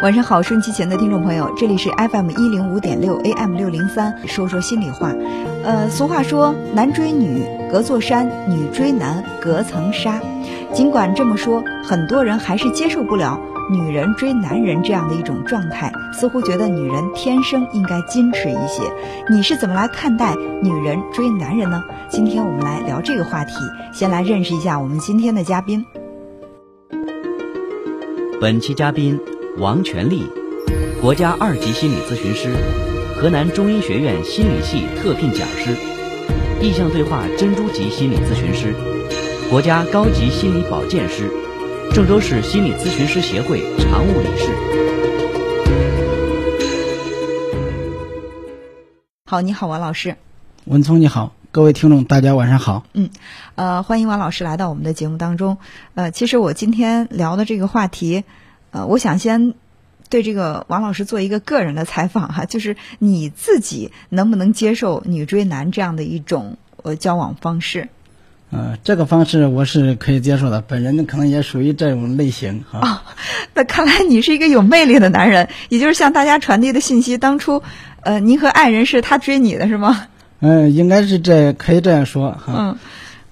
晚上好，收音机前的听众朋友，这里是 FM 一零五点六 AM 六零三，说说心里话。呃，俗话说，男追女隔座山，女追男隔层纱。尽管这么说，很多人还是接受不了女人追男人这样的一种状态，似乎觉得女人天生应该矜持一些。你是怎么来看待女人追男人呢？今天我们来聊这个话题。先来认识一下我们今天的嘉宾。本期嘉宾。王全利，国家二级心理咨询师，河南中医学院心理系特聘讲师，意向对话珍珠级心理咨询师，国家高级心理保健师，郑州市心理咨询师协会常务理事。好，你好，王老师。文聪，你好，各位听众，大家晚上好。嗯，呃，欢迎王老师来到我们的节目当中。呃，其实我今天聊的这个话题。呃，我想先对这个王老师做一个个人的采访哈，就是你自己能不能接受女追男这样的一种呃交往方式？嗯，这个方式我是可以接受的，本人可能也属于这种类型哈。哦，那看来你是一个有魅力的男人，也就是向大家传递的信息，当初呃，您和爱人是他追你的是吗？嗯，应该是这，可以这样说哈。嗯。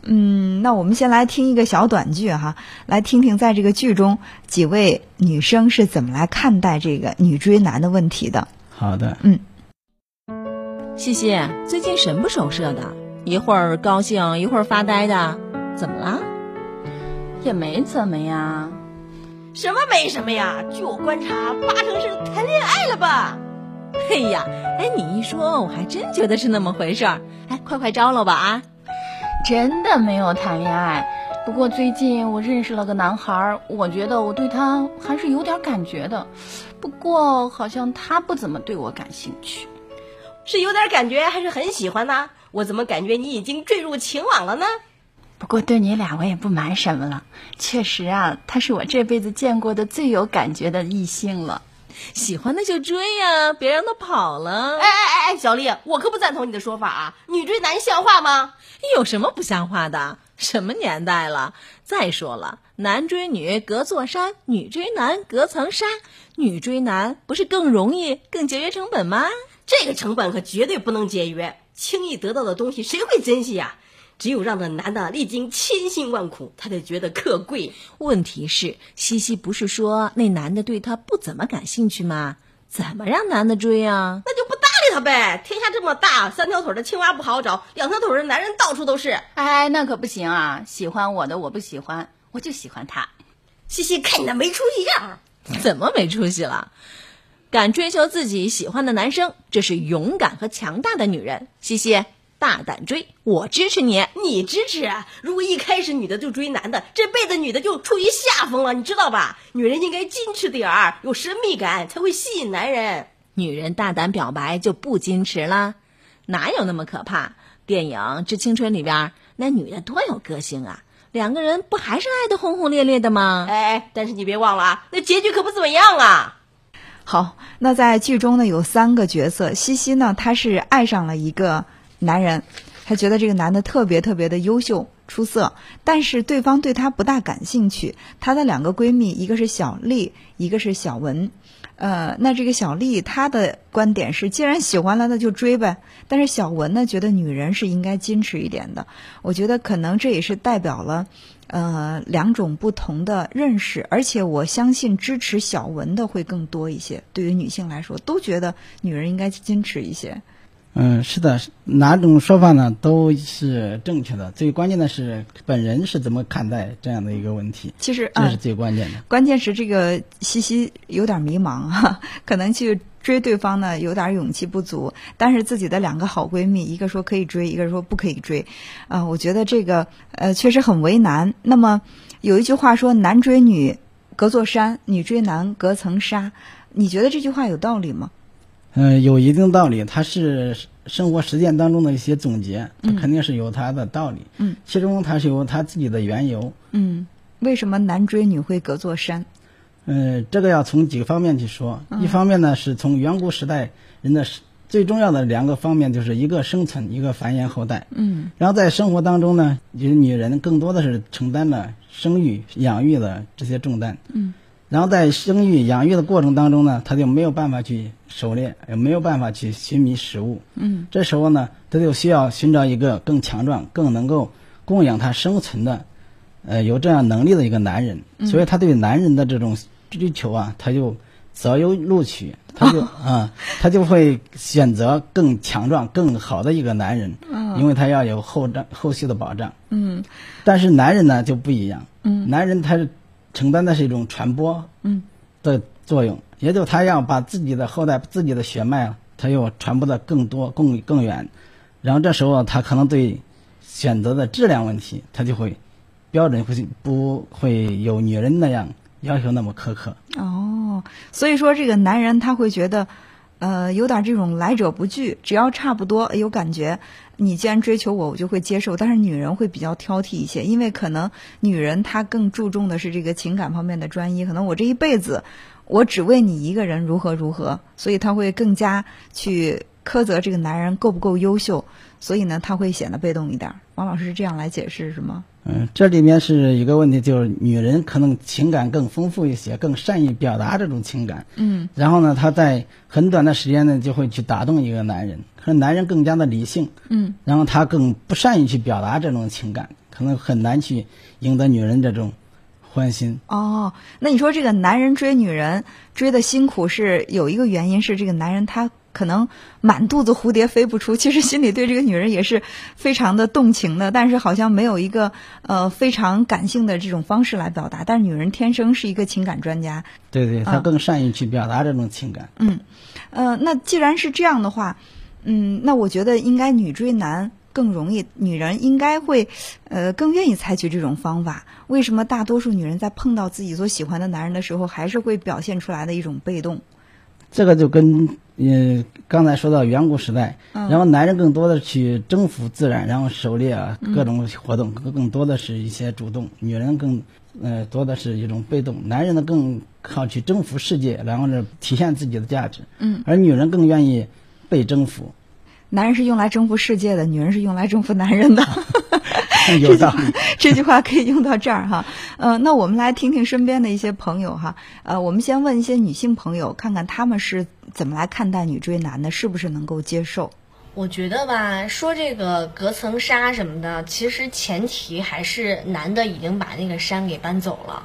嗯，那我们先来听一个小短剧哈，来听听在这个剧中几位女生是怎么来看待这个女追男的问题的。好的，嗯，西西最近神不守舍的，一会儿高兴一会儿发呆的，怎么了？也没怎么呀。什么没什么呀？据我观察，八成是谈恋爱了吧？哎呀，哎，你一说，我还真觉得是那么回事儿。哎，快快招了吧啊！真的没有谈恋爱，不过最近我认识了个男孩，我觉得我对他还是有点感觉的。不过好像他不怎么对我感兴趣，是有点感觉还是很喜欢呢？我怎么感觉你已经坠入情网了呢？不过对你俩我也不瞒什么了，确实啊，他是我这辈子见过的最有感觉的异性了。喜欢的就追呀，别让他跑了。哎哎哎哎，小丽，我可不赞同你的说法啊！女追男像话吗？有什么不像话的？什么年代了？再说了，男追女隔座山，女追男隔层纱。女追男不是更容易、更节约成本吗？这个成本可绝对不能节约。轻易得到的东西，谁会珍惜呀？只有让那男的历经千辛万苦，他才觉得可贵。问题是，西西不是说那男的对她不怎么感兴趣吗？怎么让男的追啊？那就不搭理他呗。天下这么大，三条腿的青蛙不好找，两条腿的男人到处都是。哎，那可不行啊！喜欢我的我不喜欢，我就喜欢他。西西，看你那没出息样，怎么没出息了？敢追求自己喜欢的男生，这是勇敢和强大的女人。西西。大胆追，我支持你。你支持？如果一开始女的就追男的，这辈子女的就处于下风了，你知道吧？女人应该矜持点儿，有神秘感才会吸引男人。女人大胆表白就不矜持了？哪有那么可怕？电影《致青春》里边那女的多有个性啊，两个人不还是爱的轰轰烈烈的吗？哎，但是你别忘了啊，那结局可不怎么样啊。好，那在剧中呢有三个角色，西西呢她是爱上了一个。男人，他觉得这个男的特别特别的优秀出色，但是对方对他不大感兴趣。她的两个闺蜜，一个是小丽，一个是小文。呃，那这个小丽她的观点是，既然喜欢了，那就追呗。但是小文呢，觉得女人是应该矜持一点的。我觉得可能这也是代表了呃两种不同的认识，而且我相信支持小文的会更多一些。对于女性来说，都觉得女人应该矜持一些。嗯，是的，哪种说法呢都是正确的。最关键的是本人是怎么看待这样的一个问题。其实这是最关键的。关键是这个西西有点迷茫哈，可能去追对方呢有点勇气不足。但是自己的两个好闺蜜，一个说可以追，一个说不可以追，啊，我觉得这个呃确实很为难。那么有一句话说“男追女隔座山，女追男隔层纱”，你觉得这句话有道理吗？嗯，有一定道理，它是生活实践当中的一些总结，它肯定是有它的道理。嗯，其中它是有它自己的缘由。嗯，为什么男追女会隔座山？嗯，这个要从几个方面去说。一方面呢，是从远古时代人的最重要的两个方面，就是一个生存，一个繁衍后代。嗯，然后在生活当中呢，就是女人更多的是承担了生育、养育的这些重担。嗯，然后在生育养育的过程当中呢，他就没有办法去狩猎，也没有办法去寻觅食物。嗯，这时候呢，他就需要寻找一个更强壮、更能够供养他生存的，呃，有这样能力的一个男人。所以他对男人的这种追求啊，他就择优录取，他就 啊、他就会选择更强壮、更好的一个男人，因为他要有后障后续的保障。嗯但是男人呢就不一样，嗯男人他是承担的是一种传播嗯。的作用，也就他要把自己的后代、自己的血脉啊，他要传播的更多、更更远，然后这时候他可能对选择的质量问题，他就会标准会不会有女人那样要求那么苛刻。哦，所以说这个男人他会觉得，呃，有点这种来者不拒，只要差不多有感觉，你既然追求我，我就会接受。但是女人会比较挑剔一些，因为可能女人她更注重的是这个情感方面的专一，可能我这一辈子我只为你一个人如何如何，所以她会更加去苛责这个男人够不够优秀，所以呢，他会显得被动一点儿。王老师是这样来解释是吗？嗯，这里面是一个问题，就是女人可能情感更丰富一些，更善于表达这种情感。嗯然后呢，她在很短的时间内就会去打动一个男人，可能男人更加的理性，嗯然后他更不善于去表达这种情感，可能很难去赢得女人这种欢心。哦，那你说这个男人追女人追的辛苦是有一个原因是这个男人他可能满肚子蝴蝶飞不出，其实心里对这个女人也是非常的动情的，但是好像没有一个呃非常感性的这种方式来表达。但是女人天生是一个情感专家，对对，她嗯更善于去表达这种情感。嗯，呃，那既然是这样的话，嗯，那我觉得应该女追男更容易，女人应该会，呃，更愿意采取这种方法。为什么大多数女人在碰到自己所喜欢的男人的时候，还是会表现出来的一种被动？这个就跟呃刚才说到远古时代，嗯。然后男人更多的去征服自然，然后狩猎啊各种活动，更更多的是一些主动，女人更呃多的是一种被动，男人呢更靠去征服世界，然后呢体现自己的价值，嗯，而女人更愿意被征服，男人是用来征服世界的，女人是用来征服男人的。有道理。这句话可以用到这儿哈。呃，那我们来听听身边的一些朋友哈。呃，我们先问一些女性朋友，看看她们是怎么来看待女追男的，是不是能够接受？我觉得吧，说这个隔层纱什么的，其实前提还是男的已经把那个山给搬走了。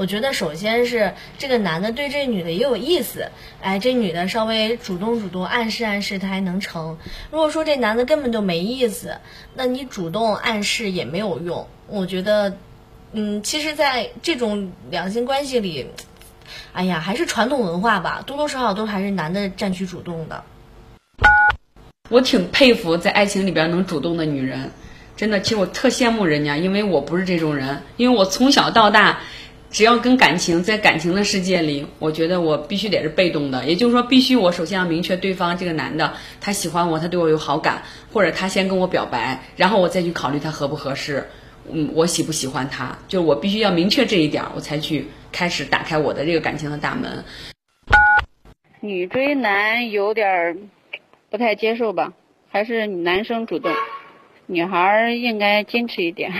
我觉得首先是这个男的对这女的也有意思，哎，这女的稍微主动主动暗示暗示他还能成。如果说这男的根本就没意思，那你主动暗示也没有用。我觉得，嗯，其实，在这种两性关系里，哎呀，还是传统文化吧，多多少少都还是男的占据主动的。我挺佩服在爱情里边能主动的女人，真的，其实我特羡慕人家，因为我不是这种人，因为我从小到大，只要跟感情在感情的世界里，我觉得我必须得是被动的，也就是说，必须我首先要明确对方这个男的他喜欢我，他对我有好感，或者他先跟我表白，然后我再去考虑他合不合适，嗯，我喜不喜欢他，就是我必须要明确这一点，我才去开始打开我的这个感情的大门。女追男有点不太接受吧，还是男生主动，女孩应该矜持一点。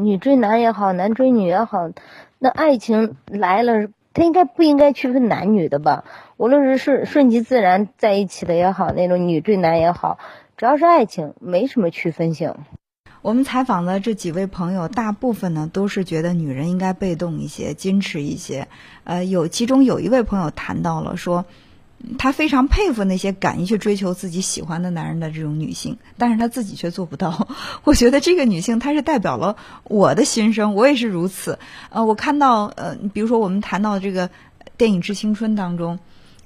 女追男也好，男追女也好，那爱情来了，他应该不应该区分男女的吧？无论是顺顺其自然在一起的也好，那种女追男也好，只要是爱情，没什么区分性。我们采访的这几位朋友，大部分呢都是觉得女人应该被动一些、矜持一些。呃，有其中有一位朋友谈到了说，她非常佩服那些敢于去追求自己喜欢的男人的这种女性，但是她自己却做不到。我觉得这个女性她是代表了我的心声，我也是如此。呃，我看到呃，比如说我们谈到这个电影《致青春》当中，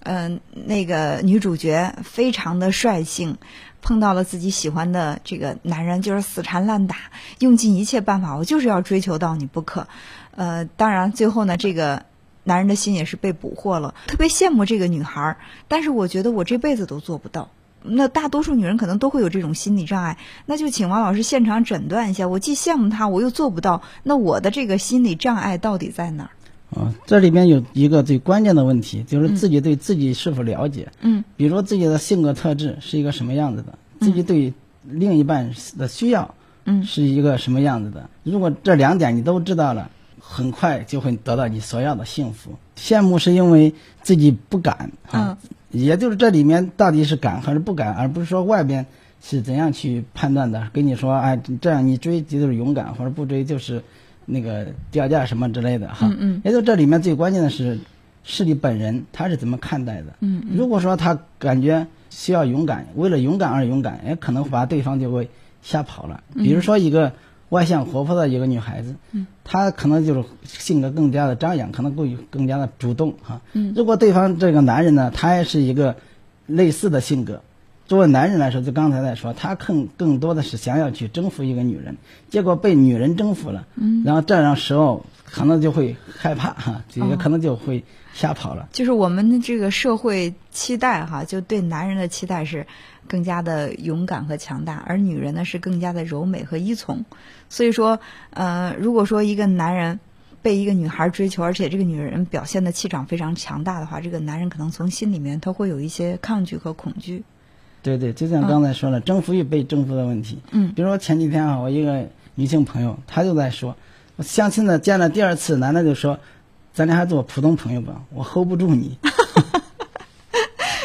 嗯、那个女主角非常的率性。碰到了自己喜欢的这个男人，就是死缠烂打，用尽一切办法，我就是要追求到你不可。呃，当然最后呢，这个男人的心也是被捕获了。特别羡慕这个女孩儿，但是我觉得我这辈子都做不到。那大多数女人可能都会有这种心理障碍，那就请王老师现场诊断一下。我既羡慕她，我又做不到，那我的这个心理障碍到底在哪儿？啊，这里边有一个最关键的问题，就是自己对自己是否了解。嗯，比如说自己的性格特质是一个什么样子的，自己对另一半的需要，嗯是一个什么样子的。如果这两点你都知道了，很快就会得到你所要的幸福。羡慕是因为自己不敢啊，也就是这里面到底是敢还是不敢，而不是说外边是怎样去判断的。跟你说，哎，这样你追就是勇敢，或者不追就是那个掉价什么之类的哈。嗯嗯。也就这里面最关键的是，是你本人他是怎么看待的。嗯如果说他感觉需要勇敢，为了勇敢而勇敢，也，可能把对方就会吓跑了。比如说一个外向活泼的一个女孩子，嗯，她可能就是性格更加的张扬，可能更更加的主动哈。嗯如果对方这个男人呢，他也是一个类似的性格，作为男人来说，就刚才在说，他更更多的是想要去征服一个女人，结果被女人征服了，嗯然后这样时候可能就会害怕哈，这个哦可能就会吓跑了。就是我们的这个社会期待哈，就对男人的期待是更加的勇敢和强大，而女人呢是更加的柔美和依从。所以说，呃，如果说一个男人被一个女孩追求，而且这个女人表现的气场非常强大的话，这个男人可能从心里面他会有一些抗拒和恐惧。对对，就像刚才说了，征服与被征服的问题。嗯比如说前几天啊，我一个女性朋友，她就在说，我相亲的见了第二次，男的就说，咱俩还做普通朋友吧，我 hold 不住你。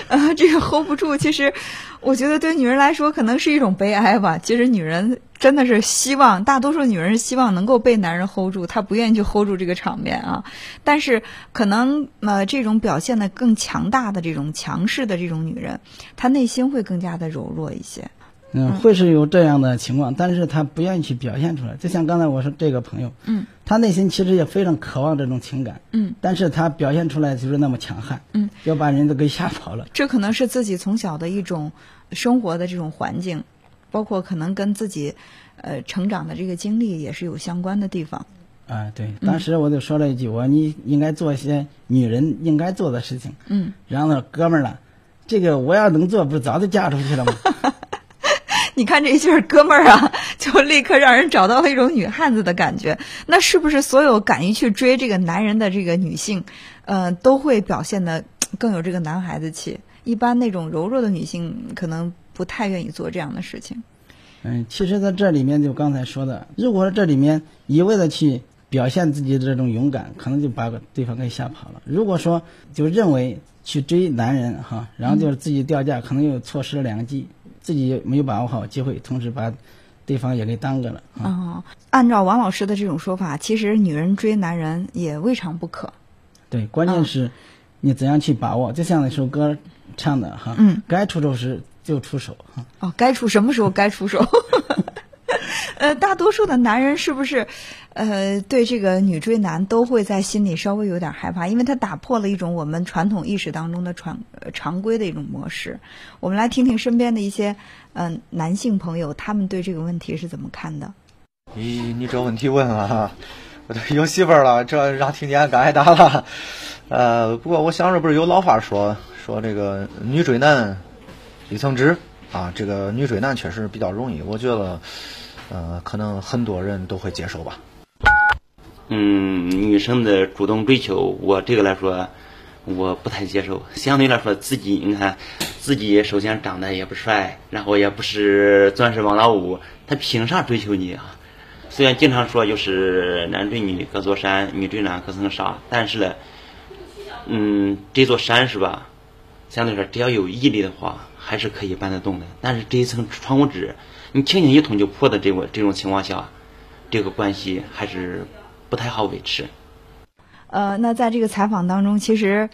啊，这个 hold 不住，其实我觉得对女人来说可能是一种悲哀吧。其实女人真的是希望，大多数女人希望能够被男人 hold 住，她不愿意去 hold 住这个场面啊。但是可能呃，这种表现的更强大的这种强势的这种女人，她内心会更加的柔弱一些。嗯，会是有这样的情况，但是他不愿意去表现出来。就像刚才我说这个朋友，嗯，他内心其实也非常渴望这种情感，嗯，但是他表现出来就是那么强悍，嗯，要把人都给吓跑了。这可能是自己从小的一种生活的这种环境，包括可能跟自己呃成长的这个经历也是有相关的地方。啊，对，当时我就说了一句，我说你应该做一些女人应该做的事情。嗯，然后呢，哥们儿了，这个我要能做，不是早就嫁出去了吗？你看这一句哥们儿啊，就立刻让人找到了一种女汉子的感觉。那是不是所有敢于去追这个男人的这个女性，呃，都会表现的更有这个男孩子气？一般那种柔弱的女性可能不太愿意做这样的事情。嗯，其实在这里面就刚才说的，如果这里面一味的去表现自己的这种勇敢，可能就把对方给吓跑了。如果说就认为去追男人哈，然后就是自己掉价，可能又错失了良机，自己没有把握好机会，同时把对方也给耽搁了啊。哦，按照王老师的这种说法，其实女人追男人也未尝不可。对，关键是你怎样去把握，就像那首歌唱的哈，嗯，该出手时就出手哈。哦，该出什么时候该出手？呃，大多数的男人是不是，呃，对这个女追男都会在心里稍微有点害怕，因为他打破了一种我们传统意识当中的传、常规的一种模式。我们来听听身边的一些嗯、呃、男性朋友，他们对这个问题是怎么看的？咦，你这问题问了，我都有媳妇儿了，这让听见该挨打了。呃，不过我想着不是有老话说说这个女追男一层纸啊，这个女追男确实比较容易，我觉得。呃，可能很多人都会接受吧。嗯，女生的主动追求，我这个来说，我不太接受。相对来说，自己你看，自己首先长得也不帅，然后也不是钻石王老五，他凭啥追求你啊？虽然经常说就是男追女隔座山，女追男隔层纱，但是呢，嗯，这座山是吧？相对来说，只要有毅力的话，还是可以搬得动的。但是这一层窗户纸。你轻轻一捅就破的这个这种情况下，这个关系还是不太好维持。呃，那在这个采访当中，其实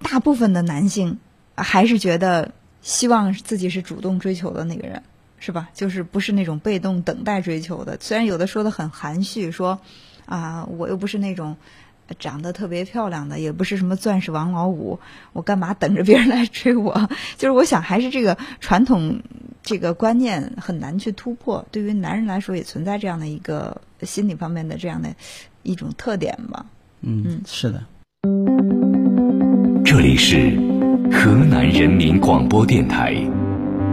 大部分的男性还是觉得希望自己是主动追求的那个人，是吧？就是不是那种被动等待追求的。虽然有的说的很含蓄，说啊，我又不是那种长得特别漂亮的，也不是什么钻石王老五，我干嘛等着别人来追我？就是我想，还是这个传统。这个观念很难去突破，对于男人来说也存在这样的一个心理方面的这样的一种特点吧。嗯，嗯是的。这里是河南人民广播电台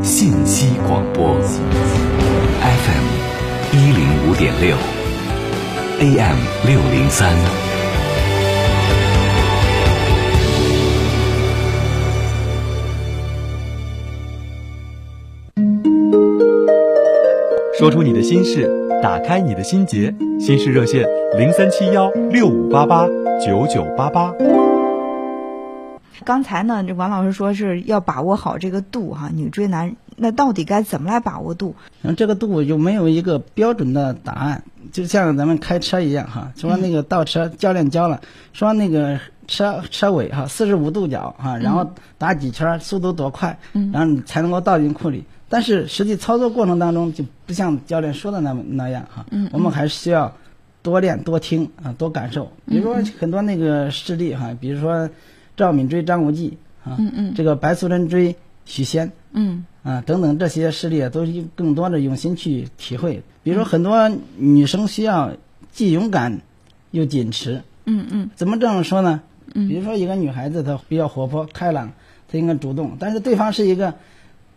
信息广播，FM 一零五点六，AM 六零三。说出你的心事，打开你的心结，心事热线零三七幺六五八八九九八八。刚才呢，这王老师说是要把握好这个度哈，女追男，那到底该怎么来把握度？然后这个度有没有一个标准的答案，就像咱们开车一样哈，说那个倒车教练教了，说那个车车尾哈四十五度角哈，然后打几圈，速度多快，然后你才能够倒进库里。但是实际操作过程当中就不像教练说的那么那样哈，我们还是需要多练多听啊，多感受。比如说很多那个事例哈，比如说赵敏追张无忌啊，这个白素贞追许仙，嗯啊等等这些事例都有更多的用心去体会。比如说很多女生需要既勇敢又矜持，嗯嗯，怎么这么说呢？嗯比如说一个女孩子她比较活泼开朗，她应该主动，但是对方是一个。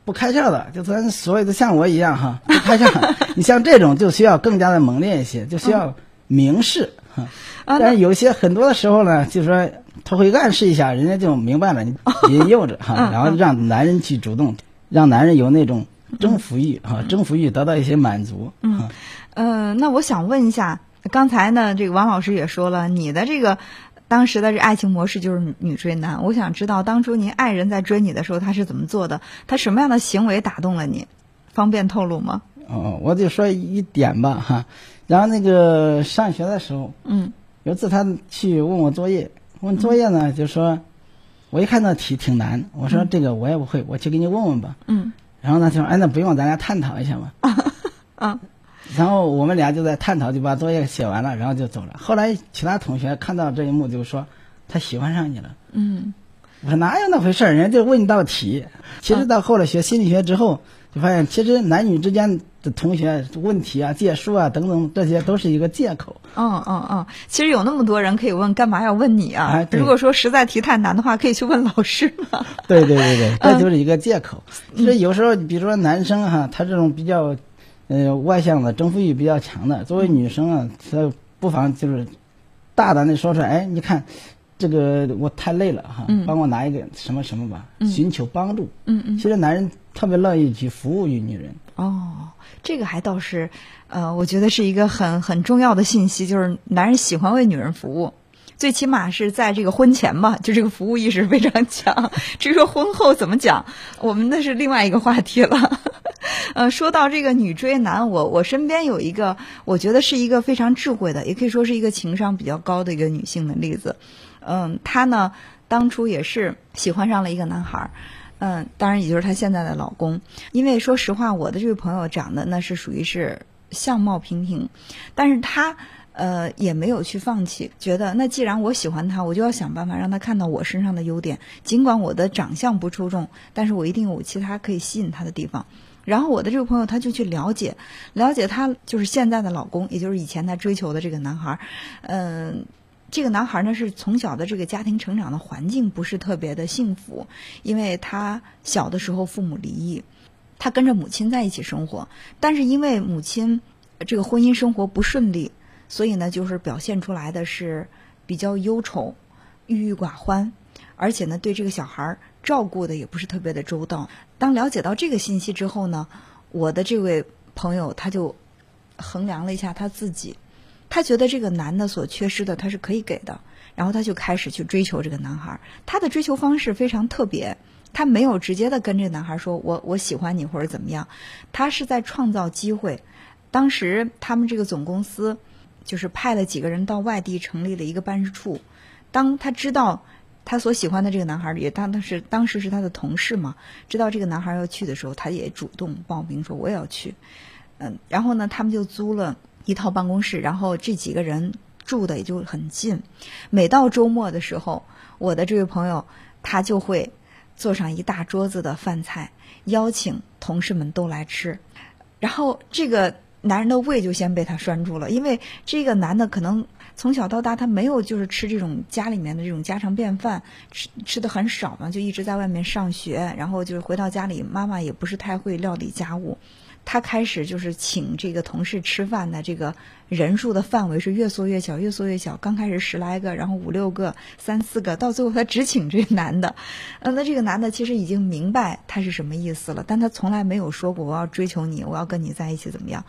不开窍的，就咱所谓的像我一样哈，不开窍。你像这种就需要更加的猛烈一些，就需要明示哈。但是有些很多的时候呢，就说他会暗示一下，人家就明白了，你引诱着哈，然后让男人去主动，让男人有那种征服欲哈，征服欲得到一些满足。嗯，呃，那我想问一下，刚才呢，这个王老师也说了，你的这个。当时的这爱情模式就是女追男，我想知道当初您爱人在追你的时候他是怎么做的，他什么样的行为打动了你，方便透露吗？哦，我就说一点吧哈，然后那个上学的时候，嗯，有次他去问我作业，问作业呢就说，我一看那题挺难，我说这个我也不会，我去给你问问吧，嗯，然后呢就说哎那不用，咱俩探讨一下吧，啊。然后我们俩就在探讨，就把作业写完了，然后就走了。后来其他同学看到这一幕，就说他喜欢上你了。嗯，我说哪有那回事儿？人家就问一道题。其实到后来学心理学之后，就发现其实男女之间的同学问题啊、借书啊等等，这些都是一个借口。嗯嗯嗯，其实有那么多人可以问，干嘛要问你啊？哎、如果说实在题太难的话，可以去问老师嘛。对对对对，这就是一个借口。其实有时候，比如说男生哈，他这种比较。呃，外向的征服欲比较强的，作为女生啊，她不妨就是大胆的说出来，哎，你看，这个我太累了哈，嗯、帮我拿一个什么什么吧，嗯、寻求帮助。嗯嗯。其实男人特别乐意去服务于女人。哦，这个还倒是，呃，我觉得是一个很很重要的信息，就是男人喜欢为女人服务。最起码是在这个婚前吧，就这个服务意识非常强。至于说婚后怎么讲，我们那是另外一个话题了。呃，说到这个女追男，我我身边有一个，我觉得是一个非常智慧的，也可以说是一个情商比较高的一个女性的例子。嗯，她呢当初也是喜欢上了一个男孩儿，嗯，当然也就是她现在的老公。因为说实话，我的这位朋友长得那是属于是相貌平平，但是她。呃，也没有去放弃，觉得那既然我喜欢他，我就要想办法让他看到我身上的优点。尽管我的长相不出众，但是我一定有其他可以吸引他的地方。然后我的这个朋友他就去了解，了解他就是现在的老公，也就是以前他追求的这个男孩。嗯、这个男孩呢是从小的这个家庭成长的环境不是特别的幸福，因为他小的时候父母离异，他跟着母亲在一起生活，但是因为母亲这个婚姻生活不顺利。所以呢，就是表现出来的是比较忧愁、郁郁寡欢，而且呢，对这个小孩照顾的也不是特别的周到。当了解到这个信息之后呢，我的这位朋友他就衡量了一下他自己，他觉得这个男的所缺失的他是可以给的，然后他就开始去追求这个男孩。他的追求方式非常特别，他没有直接的跟这个男孩说“我我喜欢你”或者怎么样，他是在创造机会。当时他们这个总公司。就是派了几个人到外地成立了一个办事处。当他知道他所喜欢的这个男孩也当时当时是他的同事嘛，知道这个男孩要去的时候，他也主动报名说我也要去。嗯，然后呢，他们就租了一套办公室，然后这几个人住的也就很近。每到周末的时候，我的这位朋友他就会做上一大桌子的饭菜，邀请同事们都来吃。然后这个。男人的胃就先被他拴住了，因为这个男的可能从小到大他没有就是吃这种家里面的这种家常便饭，吃吃的很少嘛，就一直在外面上学，然后就是回到家里，妈妈也不是太会料理家务，他开始就是请这个同事吃饭的这个人数的范围是越缩越小，越缩越小。刚开始十来个，然后五六个、三四个，到最后他只请这个男的。呃，那这个男的其实已经明白他是什么意思了，但他从来没有说过我要追求你，我要跟你在一起怎么样。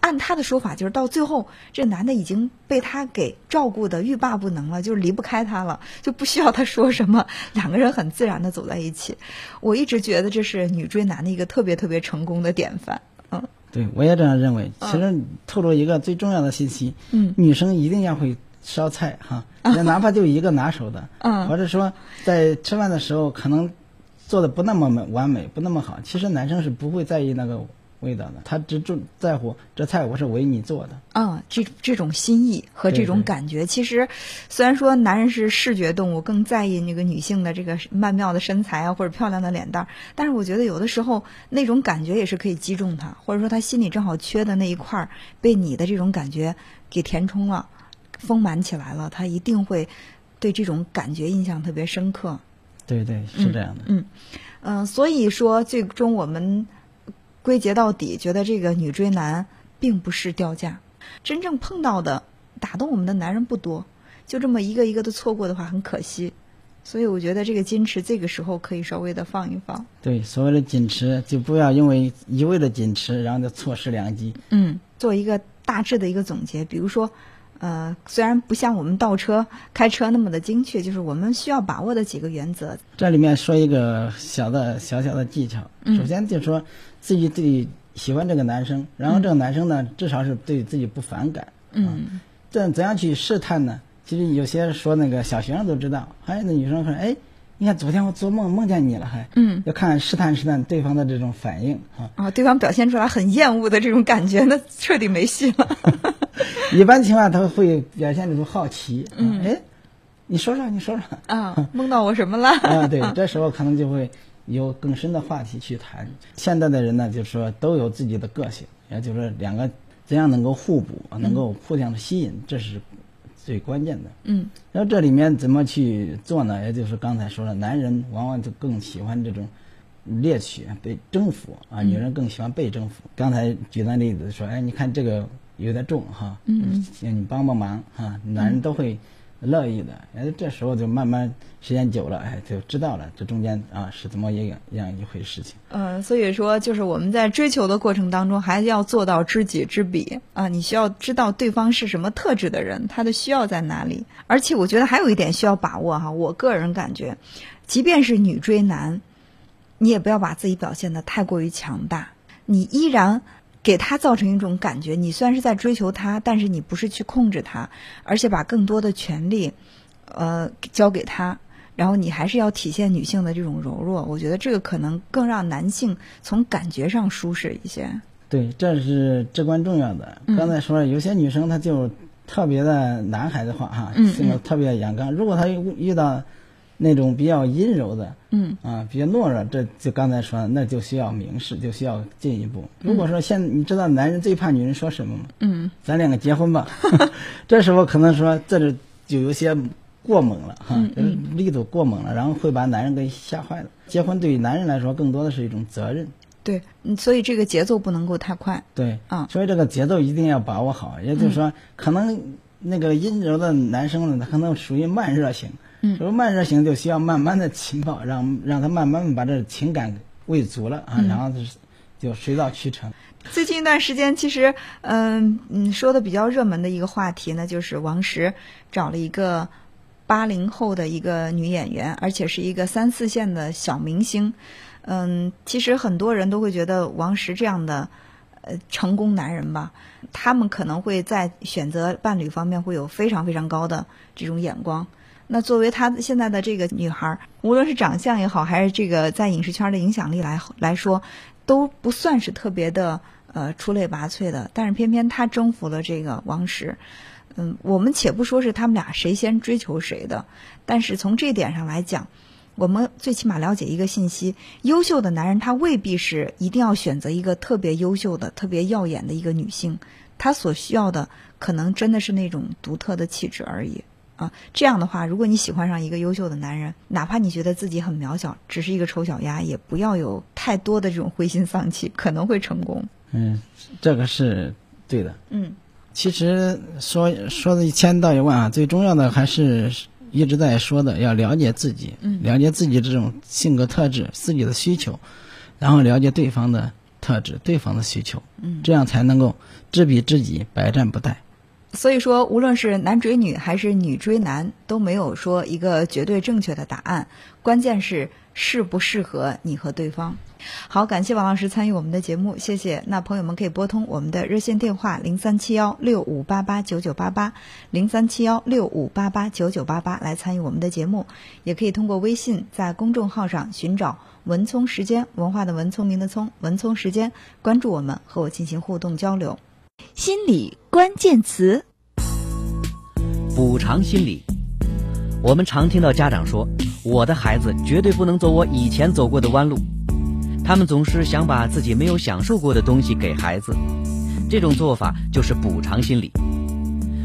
按他的说法，就是到最后，这男的已经被他给照顾的欲罢不能了，就是离不开他了，就不需要他说什么，两个人很自然的走在一起。我一直觉得这是女追男的一个特别特别成功的典范。嗯，对，我也这样认为。其实透露一个最重要的信息，嗯，女生一定要会烧菜哈，那哪怕就一个拿手的，嗯，或者说在吃饭的时候可能做的不那么完美，不那么好，其实男生是不会在意那个。味道的，他只重在乎这菜我是为你做的。嗯，这这种心意和这种感觉，其实虽然说男人是视觉动物，更在意那个女性的这个曼妙的身材啊，或者漂亮的脸蛋儿，但是我觉得有的时候那种感觉也是可以击中他，或者说他心里正好缺的那一块儿被你的这种感觉给填充了，丰满起来了，他一定会对这种感觉印象特别深刻。对对，是这样的。嗯嗯，所以说最终我们。归结到底，觉得这个女追男并不是掉价，真正碰到的打动我们的男人不多，就这么一个一个的错过的话，很可惜。所以我觉得这个矜持，这个时候可以稍微的放一放。对，所谓的矜持，就不要因为一味的矜持，然后就错失良机。嗯，做一个大致的一个总结，比如说。呃，虽然不像我们倒车开车那么的精确，就是我们需要把握的几个原则。这里面说一个小的小小的技巧，首先就说自己对喜欢这个男生，然后这个男生呢，至少是对自己不反感。嗯，这怎样去试探呢？其实有些说那个小学生都知道，还有那女生说，哎，你看昨天我做梦梦见你了，还嗯，要看试探试探对方的这种反应啊。啊，对方表现出来很厌恶的这种感觉，那彻底没戏了。一般情况他会表现出好奇，嗯，哎，你说说，你说说啊，梦到我什么了？啊，对，这时候可能就会有更深的话题去谈。现在的人呢，就是说都有自己的个性，也就是说两个怎样能够互补，能够互相的吸引，这是最关键的。嗯，然后这里面怎么去做呢？也就是刚才说了，男人往往就更喜欢这种猎取、被征服啊，女人更喜欢被征服。刚才举的例子说，哎，你看这个。有点重哈，嗯，让你帮帮忙哈，男人都会乐意的。哎，这时候就慢慢时间久了，哎，就知道了这中间啊是怎么一样样一回事情。嗯，所以说就是我们在追求的过程当中，还要做到知己知彼啊。你需要知道对方是什么特质的人，他的需要在哪里。而且我觉得还有一点需要把握哈，我个人感觉，即便是女追男，你也不要把自己表现的太过于强大，你依然。给他造成一种感觉，你虽然是在追求他，但是你不是去控制他，而且把更多的权利，呃，交给他，然后你还是要体现女性的这种柔弱。我觉得这个可能更让男性从感觉上舒适一些。对，这是至关重要的。刚才说了，有些女生她就特别的男孩子化哈，性格特别阳刚。如果她遇到。那种比较阴柔的，嗯啊，比较懦弱，这就刚才说，那就需要明示，就需要进一步。如果说现你知道男人最怕女人说什么吗？嗯，咱两个结婚吧。这时候可能说这是就有些过猛了哈，就是力度过猛了，然后会把男人给吓坏了。结婚对于男人来说，更多的是一种责任。对，所以这个节奏不能够太快。对，啊，所以这个节奏一定要把握好。也就是说，可能那个阴柔的男生呢，他可能属于慢热型。嗯，说慢热型就需要慢慢的情报，让让他慢慢把这情感喂足了啊，然后就就水到渠成。最近一段时间，其实嗯嗯说的比较热门的一个话题呢，就是王石找了一个八零后的一个女演员，而且是一个三四线的小明星。嗯，其实很多人都会觉得王石这样的呃成功男人吧，他们可能会在选择伴侣方面会有非常非常高的这种眼光。那作为她现在的这个女孩，无论是长相也好，还是这个在影视圈的影响力来来说，都不算是特别的呃出类拔萃的。但是偏偏她征服了这个王石。嗯，我们且不说是他们俩谁先追求谁的，但是从这点上来讲，我们最起码了解一个信息：优秀的男人他未必是一定要选择一个特别优秀的、特别耀眼的一个女性，他所需要的可能真的是那种独特的气质而已。啊，这样的话，如果你喜欢上一个优秀的男人，哪怕你觉得自己很渺小，只是一个丑小鸭，也不要有太多的这种灰心丧气，可能会成功。嗯，这个是对的。嗯，其实说说的一千道一万啊，最重要的还是一直在说的，要了解自己，嗯，了解自己这种性格特质、自己的需求，然后了解对方的特质、对方的需求，嗯这样才能够知彼知己，百战不殆。所以说，无论是男追女还是女追男，都没有说一个绝对正确的答案，关键是适不适合你和对方。好，感谢王老师参与我们的节目，谢谢。那朋友们可以拨通我们的热线电话零三七幺六五八八九九八八零三七幺六五八八九九八八来参与我们的节目，也可以通过微信在公众号上寻找“文聪时间”，文化的文，聪明的聪，文聪时间，关注我们，和我进行互动交流。心理关键词。补偿心理，我们常听到家长说：“我的孩子绝对不能走我以前走过的弯路。”他们总是想把自己没有享受过的东西给孩子，这种做法就是补偿心理。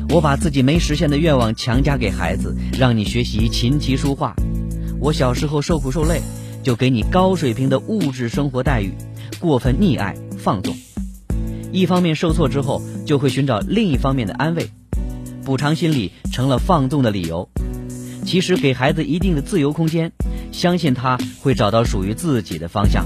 我把自己没实现的愿望强加给孩子，让你学习琴棋书画。我小时候受苦受累，就给你高水平的物质生活待遇，过分溺爱放纵。一方面受挫之后，就会寻找另一方面的安慰。补偿心理成了放纵的理由。其实给孩子一定的自由空间，相信他会找到属于自己的方向。